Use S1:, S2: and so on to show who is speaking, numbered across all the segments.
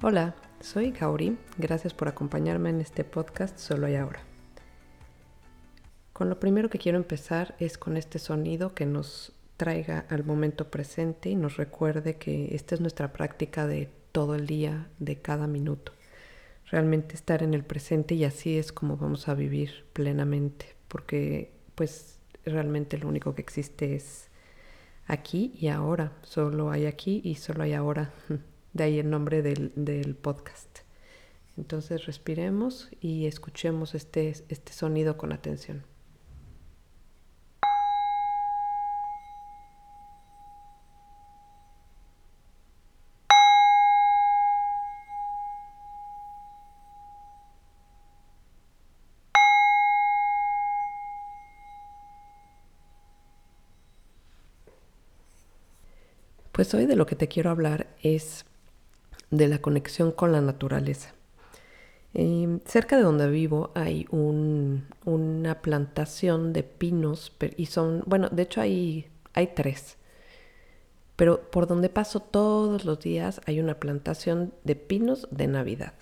S1: Hola, soy Kaori. Gracias por acompañarme en este podcast Solo y Ahora. Con lo primero que quiero empezar es con este sonido que nos traiga al momento presente y nos recuerde que esta es nuestra práctica de todo el día, de cada minuto. Realmente estar en el presente y así es como vamos a vivir plenamente, porque pues realmente lo único que existe es aquí y ahora. Solo hay aquí y solo hay ahora. De ahí el nombre del, del podcast. Entonces respiremos y escuchemos este, este sonido con atención. Pues hoy de lo que te quiero hablar es de la conexión con la naturaleza. Em, cerca de donde vivo hay una plantación de pinos y son, bueno, de hecho hay, hay tres, pero por donde paso todos los días hay una plantación de pinos de Navidad.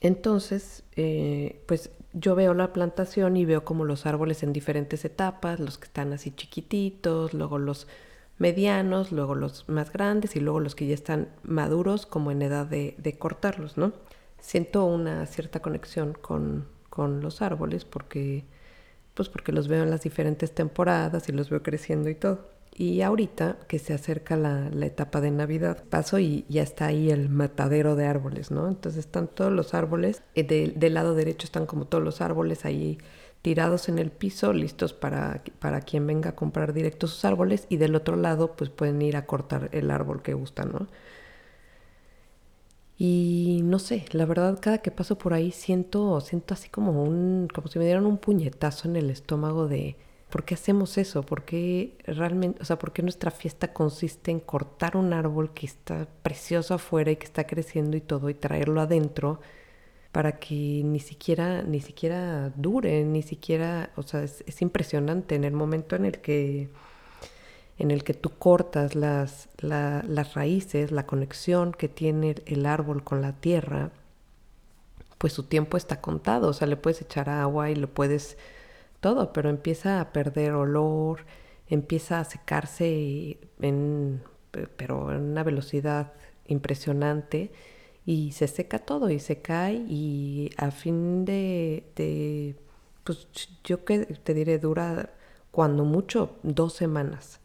S1: Entonces, eh, pues yo veo la plantación y veo como los árboles en diferentes etapas, los que están así chiquititos, luego los medianos, luego los más grandes y luego los que ya están maduros como en edad de, cortarlos, ¿no? Siento una cierta conexión con, con, los árboles porque, pues porque los veo en las diferentes temporadas y los veo creciendo y todo. Y ahorita que se acerca la, la etapa de Navidad, paso y ya está ahí el matadero de árboles, ¿no? Entonces están todos los árboles, eh, del lado derecho están como todos los árboles ahí tirados en el piso, listos para, para quien venga a comprar directo sus árboles y del otro lado pues pueden ir a cortar el árbol que gusta, ¿no? Y no sé, la verdad cada que paso por ahí siento, siento así como un, como si me dieran un puñetazo en el estómago de ¿por qué hacemos eso? ¿Por qué realmente, o sea, por qué nuestra fiesta consiste en cortar un árbol que está precioso afuera y que está creciendo y todo y traerlo adentro? Para que ni siquiera, ni siquiera dure, ni siquiera, o sea, es, impresionante en el momento en el que en el que tú cortas las, las raíces, la conexión que tiene el árbol con la tierra, pues su tiempo está contado, o sea, le puedes echar agua y lo puedes todo, pero empieza a perder olor, empieza a secarse pero en una velocidad impresionante y se seca todo y se cae y a fin de, pues yo que te diré, dura cuando mucho dos semanas.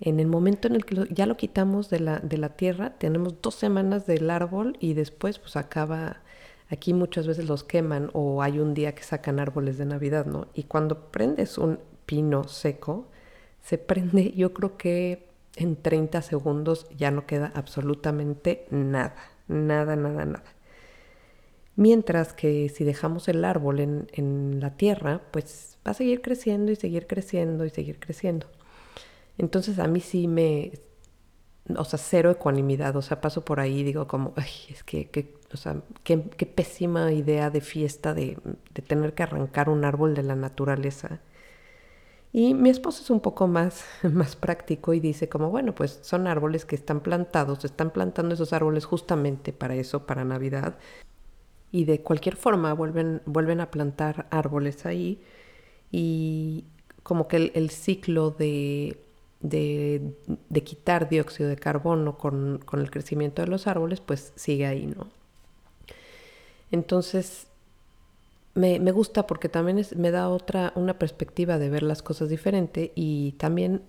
S1: En el momento en el que ya lo quitamos de la, de la tierra, tenemos dos semanas del árbol y después pues acaba, aquí muchas veces los queman o hay un día que sacan árboles de Navidad, ¿no? Y cuando prendes un pino seco, se prende yo creo que en 30 segundos ya no queda absolutamente nada, nada, nada, nada. Mientras que si dejamos el árbol en, la tierra, pues va a seguir creciendo y seguir creciendo y seguir creciendo. Entonces a mí sí me, o sea, cero ecuanimidad, o sea, paso por ahí y digo como, ay, es que, o sea, qué, pésima idea de fiesta de, de tener que arrancar un árbol de la naturaleza y mi esposo es un poco más, más práctico y dice como, bueno, pues son árboles que están plantados, están plantando esos árboles justamente para eso, para Navidad. Y de cualquier forma vuelven, vuelven a plantar árboles ahí y como que el, ciclo de, de, de, quitar dióxido de carbono con, con el crecimiento de los árboles, pues sigue ahí, ¿no? Entonces, me, me gusta porque también me da otra, una perspectiva de ver las cosas diferente y también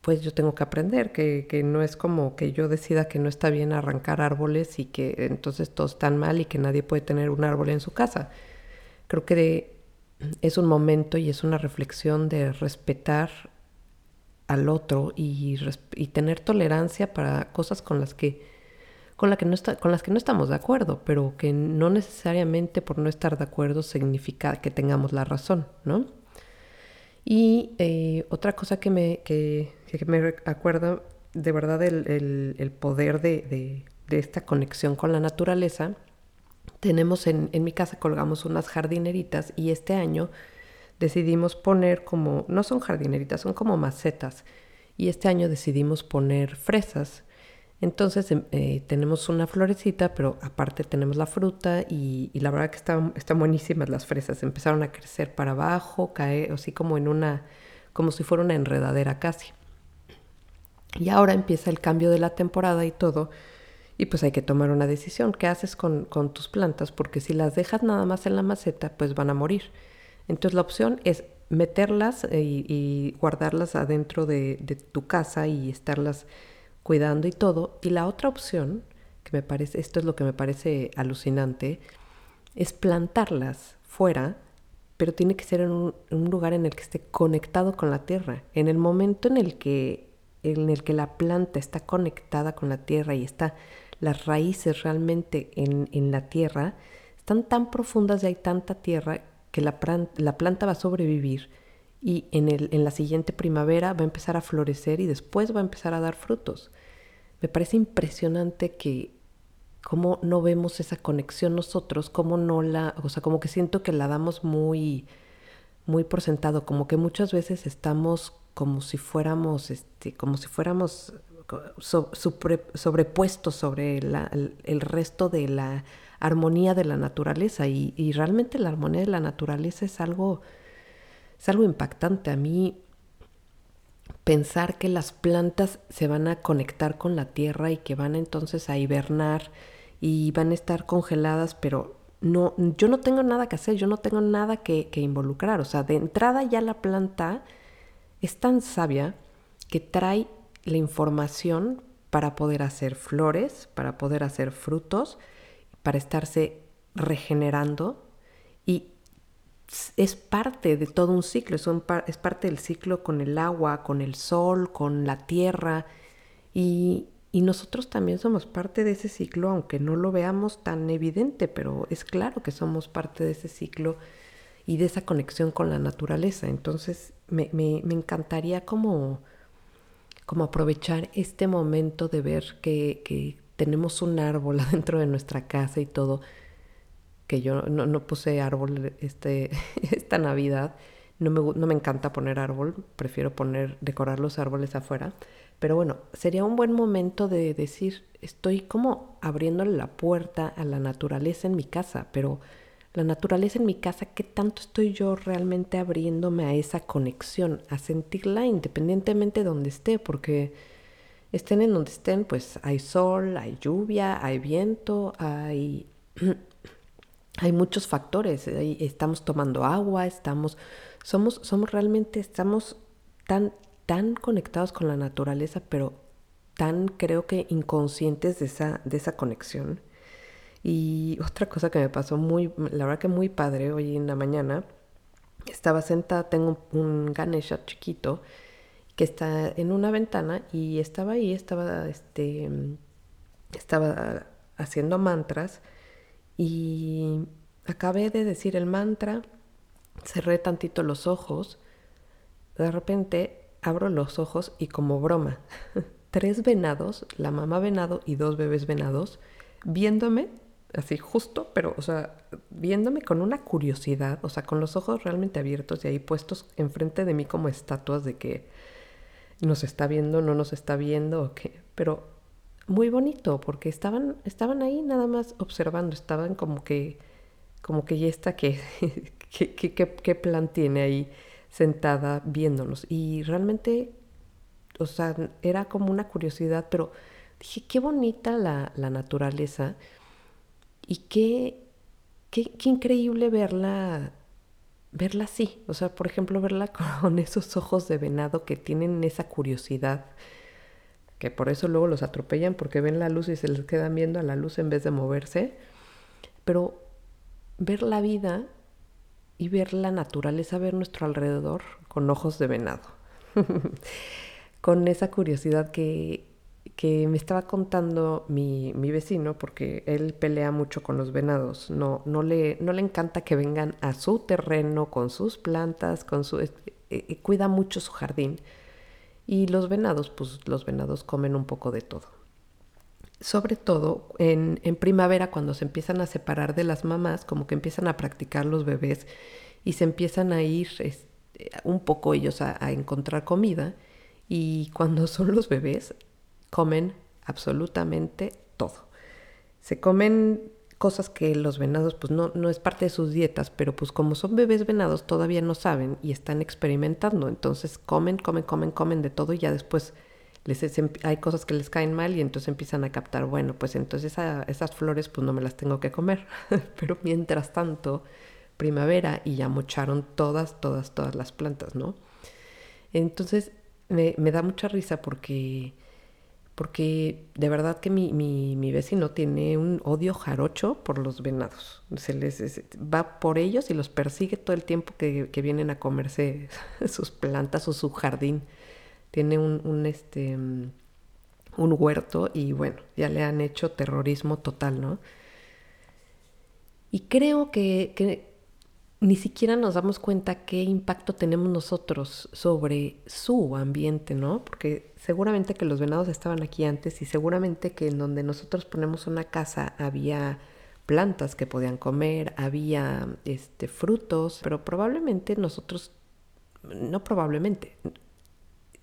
S1: pues yo tengo que aprender que, que, no es como que yo decida que no está bien arrancar árboles y que entonces todos están mal y que nadie puede tener un árbol en su casa. Creo que es un momento y es una reflexión de respetar al otro y tener tolerancia para cosas con las que con, la que no está, con las que no estamos de acuerdo, pero que no necesariamente por no estar de acuerdo significa que tengamos la razón, ¿no? Y eh, otra cosa que me, que, me acuerda de verdad el, el, poder de, de, esta conexión con la naturaleza, tenemos en, en mi casa colgamos unas jardineritas y este año decidimos poner como, no son jardineritas, son como macetas, y este año decidimos poner fresas Entonces em, eh, tenemos una florecita, pero aparte tenemos la fruta y, la verdad que están, están buenísimas las fresas. Empezaron a crecer para abajo, caer, así como en una, como si fuera una enredadera casi. Y ahora empieza el cambio de la temporada y todo. Y pues hay que tomar una decisión. ¿Qué haces con, tus plantas? Porque si las dejas nada más en la maceta, pues van a morir. Entonces la opción es meterlas eh, y, guardarlas adentro de, de tu casa y estarlas cuidando y todo. Y la otra opción, que me parece, esto es lo que me parece alucinante, es plantarlas fuera, pero tiene que ser en un, lugar en el que esté conectado con la tierra. En el momento en el que en el que la planta está conectada con la tierra y está las raíces realmente en, en la tierra, están tan profundas y hay tanta tierra que la, la planta va a sobrevivir y en, el, en la siguiente primavera va a empezar a florecer y después va a empezar a dar frutos. Me parece impresionante que cómo no vemos esa conexión nosotros, cómo no la, o sea, como que siento que la damos muy, muy por sentado, como que muchas veces estamos como si fuéramos, este, como si fuéramos sobrepuestos sobre el, resto de la armonía de la naturaleza y realmente la armonía de la naturaleza es algo es algo impactante. A mí pensar que las plantas se van a conectar con la tierra y que van entonces a hibernar y van a estar congeladas, pero no, yo no tengo nada que hacer, yo no tengo nada que, que involucrar. O sea, de entrada ya la planta es tan sabia que trae la información para poder hacer flores, para poder hacer frutos, para estarse regenerando y es parte de todo un ciclo, es, es, parte del ciclo con el agua, con el sol, con la tierra y, y, nosotros también somos parte de ese ciclo, aunque no lo veamos tan evidente, pero es claro que somos parte de ese ciclo y de esa conexión con la naturaleza. Entonces me, me, me encantaría como, como aprovechar este momento de ver que, que tenemos un árbol adentro de nuestra casa y todo que yo no, puse árbol este, esta Navidad. No me, no me encanta poner árbol, prefiero poner, decorar los árboles afuera. Pero bueno, sería un buen momento de decir, estoy como abriéndole la puerta a la naturaleza en mi casa, pero la naturaleza en mi casa, ¿qué tanto estoy yo realmente abriéndome a esa conexión, a sentirla independientemente de donde esté? Porque estén en donde estén, pues hay sol, hay lluvia, hay viento, hay hay muchos factores. Estamos tomando agua, estamos, somos, somos realmente, estamos tan, tan conectados con la naturaleza, pero tan creo que inconscientes de esa, de esa conexión. Y otra cosa que me pasó muy, la verdad que muy padre hoy en la mañana, estaba sentada, tengo un Ganesha chiquito que está en una ventana y estaba ahí, estaba, este, estaba haciendo mantras y acabé de decir el mantra, cerré tantito los ojos, de repente abro los ojos y como broma, tres venados, la mamá venado y dos bebés venados, viéndome así justo, pero, o sea, viéndome con una curiosidad, o sea, con los ojos realmente abiertos y ahí puestos enfrente de mí como estatuas de que nos está viendo, no nos está viendo, o qué, pero muy bonito, porque estaban, estaban ahí nada más observando, estaban como que, como que ya está, que, qué plan tiene ahí sentada viéndonos. Y realmente, o sea, era como una curiosidad, pero dije, qué bonita la, la naturaleza y qué, qué, qué increíble verla verla así, o sea, por ejemplo, verla con esos ojos de venado que tienen esa curiosidad por eso luego los atropellan porque ven la luz y se les quedan viendo a la luz en vez de moverse. Pero ver la vida y ver la naturaleza, ver nuestro alrededor con ojos de venado. con esa curiosidad que, que me estaba contando mi, mi, vecino, porque él pelea mucho con los venados. No, no, le, no le encanta que vengan a su terreno con sus plantas, con su, eh, eh, cuida mucho su jardín. Y los venados, pues los venados comen un poco de todo. Sobre todo en, primavera, cuando se empiezan a separar de las mamás, como que empiezan a practicar los bebés y se empiezan a ir este, un poco ellos a, encontrar comida. Y cuando son los bebés, comen absolutamente todo. Se comen cosas que los venados pues no, no es parte de sus dietas, pero pues como son bebés venados todavía no saben y están experimentando, entonces comen, comen, comen, comen de todo y ya después les hay cosas que les caen mal y entonces empiezan a captar, bueno, pues entonces esas flores pues no me las tengo que comer, pero mientras tanto, primavera y ya mocharon todas, todas, todas las plantas, ¿no? Entonces me da mucha risa porque porque de verdad que mi, mi, mi, vecino tiene un odio jarocho por los venados. Se les va por ellos y los persigue todo el tiempo que, que vienen a comerse sus plantas o su jardín. Tiene un, un, este, un huerto y bueno, ya le han hecho terrorismo total, ¿no? Y creo que, que ni siquiera nos damos cuenta qué impacto tenemos nosotros sobre su ambiente, ¿no? Porque seguramente que los venados estaban aquí antes y seguramente que en donde nosotros ponemos una casa había plantas que podían comer, había este, frutos, pero probablemente nosotros, no probablemente,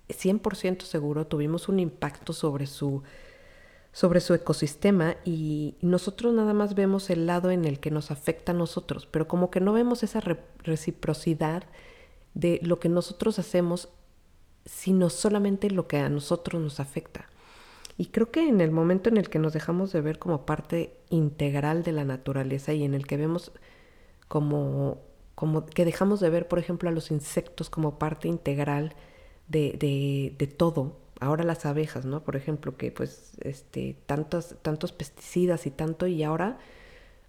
S1: 100% seguro tuvimos un impacto sobre su, sobre su ecosistema y nosotros nada más vemos el lado en el que nos afecta a nosotros, pero como que no vemos esa reciprocidad de lo que nosotros hacemos sino solamente lo que a nosotros nos afecta. Y creo que en el momento en el que nos dejamos de ver como parte integral de la naturaleza y en el que vemos como, como que dejamos de ver, por ejemplo, a los insectos como parte integral de, de, de todo, ahora las abejas, ¿no? Por ejemplo, que pues este, tantos, tantos pesticidas y tanto, y ahora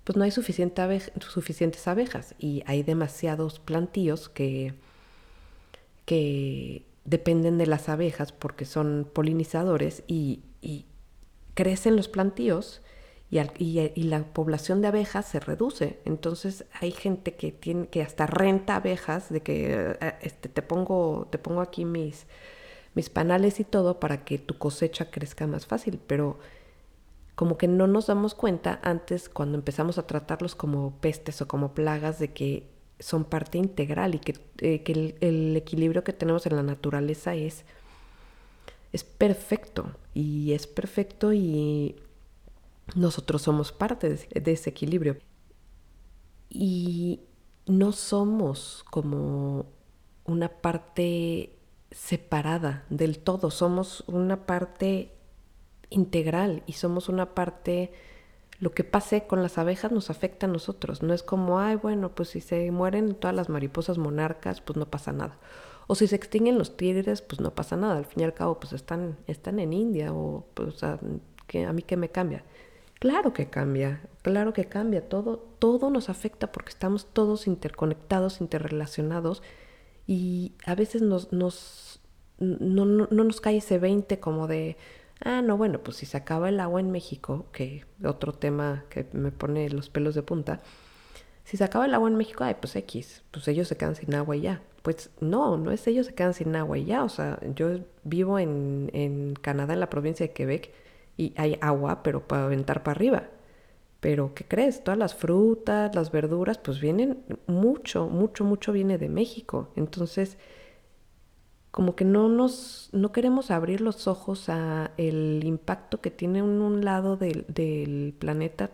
S1: pues no hay suficiente suficientes abejas y hay demasiados plantíos que, que dependen de las abejas porque son polinizadores y, crecen los plantíos y, y, la población de abejas se reduce. Entonces hay gente que tiene que hasta renta abejas de que eh, este, te pongo te pongo aquí mis mis panales y todo para que tu cosecha crezca más fácil, pero como que no nos damos cuenta antes cuando empezamos a tratarlos como pestes o como plagas de que son parte integral y que, eh, el, equilibrio que tenemos en la naturaleza es, es perfecto y es perfecto y nosotros somos parte de, de ese equilibrio. Y no somos como una parte separada del todo, somos una parte integral y somos una parte lo que pase con las abejas nos afecta a nosotros. No es como, ay, bueno, pues si se mueren todas las mariposas monarcas, pues no pasa nada. O si se extinguen los tigres, pues no pasa nada. Al fin y al cabo, pues están, están en India o pues a, que, a mí qué me cambia. Claro que cambia, claro que cambia. Todo, todo nos afecta porque estamos todos interconectados, interrelacionados y a veces nos, nos, no, no, no nos cae ese 20 como de, Ah, no, bueno, pues si se acaba el agua en México, que otro tema que me pone los pelos de punta, si se acaba el agua en México, ay, pues X, pues ellos se quedan sin agua y ya. Pues no, no es ellos se quedan sin agua y ya. O sea, yo vivo en, en Canadá, en la provincia de Quebec, y hay agua, pero para aventar para arriba. Pero, ¿qué crees? Todas las frutas, las verduras, pues vienen mucho, mucho, mucho viene de México. Entonces, como que no nos no queremos abrir los ojos a el impacto que tiene en un lado del, del planeta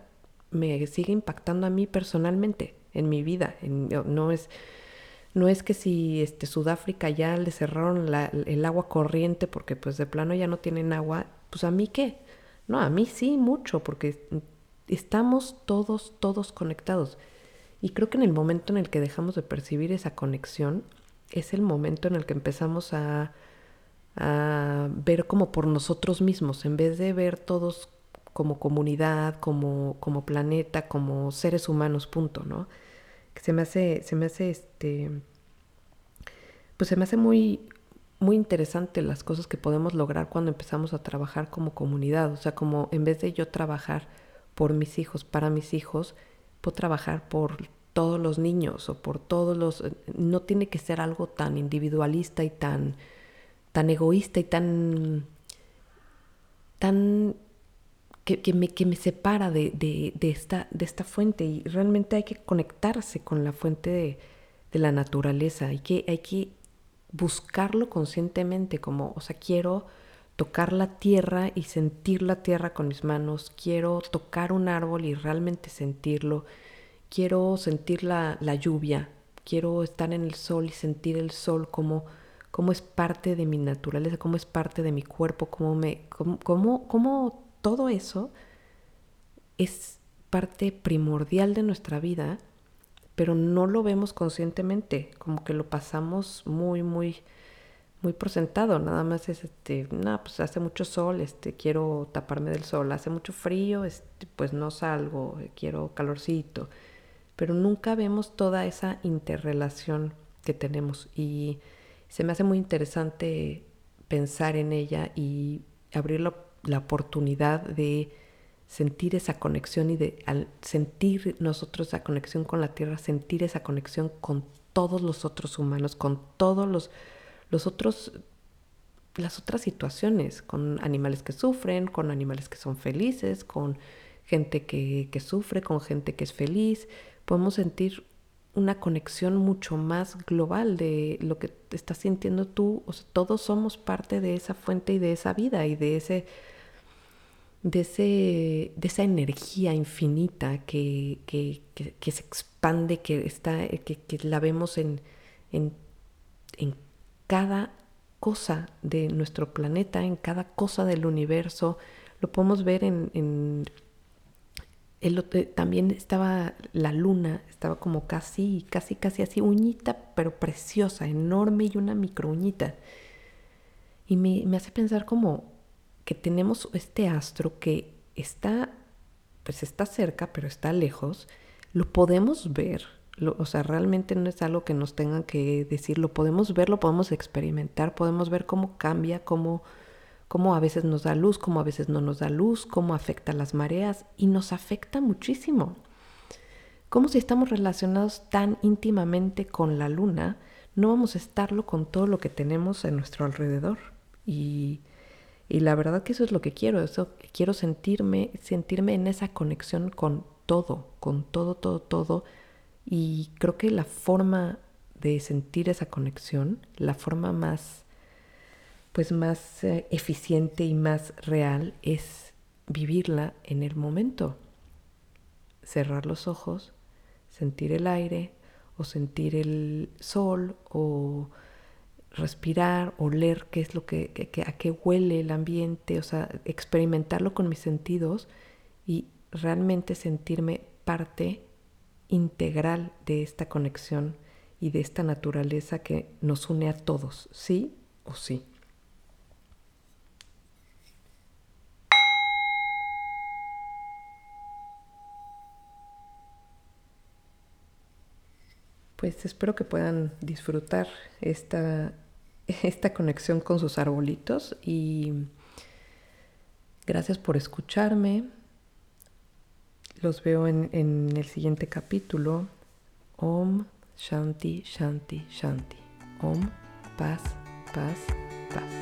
S1: me sigue impactando a mí personalmente en mi vida no es no es que si este Sudáfrica ya le cerraron el agua corriente porque pues de plano ya no tienen agua pues a mí qué no a mí sí mucho porque estamos todos todos conectados y creo que en el momento en el que dejamos de percibir esa conexión es el momento en el que empezamos a, ver como por nosotros mismos, en vez de ver todos como comunidad, como, como planeta, como seres humanos, punto, ¿no? Que se me hace, se me hace este, pues se me hace muy, muy interesante las cosas que podemos lograr cuando empezamos a trabajar como comunidad, o sea, como en vez de yo trabajar por mis hijos, para mis hijos, puedo trabajar por todos los niños o por todos los... No tiene que ser algo tan individualista y tan, tan egoísta y tan... tan que, me, que me separa de, de, esta, de esta fuente. Y realmente hay que conectarse con la fuente de, de la naturaleza, hay que, hay que buscarlo conscientemente como, o sea, quiero tocar la tierra y sentir la tierra con mis manos, quiero tocar un árbol y realmente sentirlo, quiero sentir la, lluvia, quiero estar en el sol y sentir el sol como, como es parte de mi naturaleza, como es parte de mi cuerpo, como, me, como, como todo eso es parte primordial de nuestra vida, pero no lo vemos conscientemente, como que lo pasamos muy, muy muy por sentado, nada más es este, no, pues hace mucho sol, este, quiero taparme del sol, hace mucho frío, este, pues no salgo, quiero calorcito, pero nunca vemos toda esa interrelación que tenemos y se me hace muy interesante pensar en ella y abrir la, la oportunidad de sentir esa conexión y de al sentir nosotros esa conexión con la tierra, sentir esa conexión con todos los otros humanos, con todos los los otros, las otras situaciones, con animales que sufren, con animales que son felices, con gente que, que sufre, con gente que es feliz. Podemos sentir una conexión mucho más global de lo que estás sintiendo tú. O sea, todos somos parte de esa fuente y de esa vida y de ese de, ese, de esa energía infinita que, que, que, se expande, que, está, que, la vemos en, en, en cada cosa de nuestro planeta, en cada cosa del universo. Lo podemos ver en... el, también estaba la luna, estaba como casi, casi, casi así, uñita, pero preciosa, enorme y una micro uñita. Y me, me hace pensar como que tenemos este astro que está, pues está cerca, pero está lejos. Lo podemos ver, o sea, realmente no es algo que nos tengan que decir, lo podemos ver, lo podemos experimentar, podemos ver cómo cambia, cómo, cómo a veces nos da luz, cómo a veces no nos da luz, cómo afecta las mareas y nos afecta muchísimo. Como si estamos relacionados tan íntimamente con la luna, no vamos a estarlo con todo lo que tenemos en nuestro alrededor. Y, y la verdad que eso es lo que quiero, eso quiero sentirme, sentirme en esa conexión con todo, con todo, todo, todo y creo que la forma de sentir esa conexión, la forma más, pues más eh, eficiente y más real es vivirla en el momento. Cerrar los ojos, sentir el aire o sentir el sol o respirar, oler qué es lo que, a qué huele el ambiente, o sea, experimentarlo con mis sentidos y realmente sentirme parte integral de esta conexión y de esta naturaleza que nos une a todos, sí o sí. Pues espero que puedan disfrutar esta, esta conexión con sus arbolitos y gracias por escucharme. Los veo en, en el siguiente capítulo. Om Shanti Shanti Shanti. Om Paz, Paz, Paz.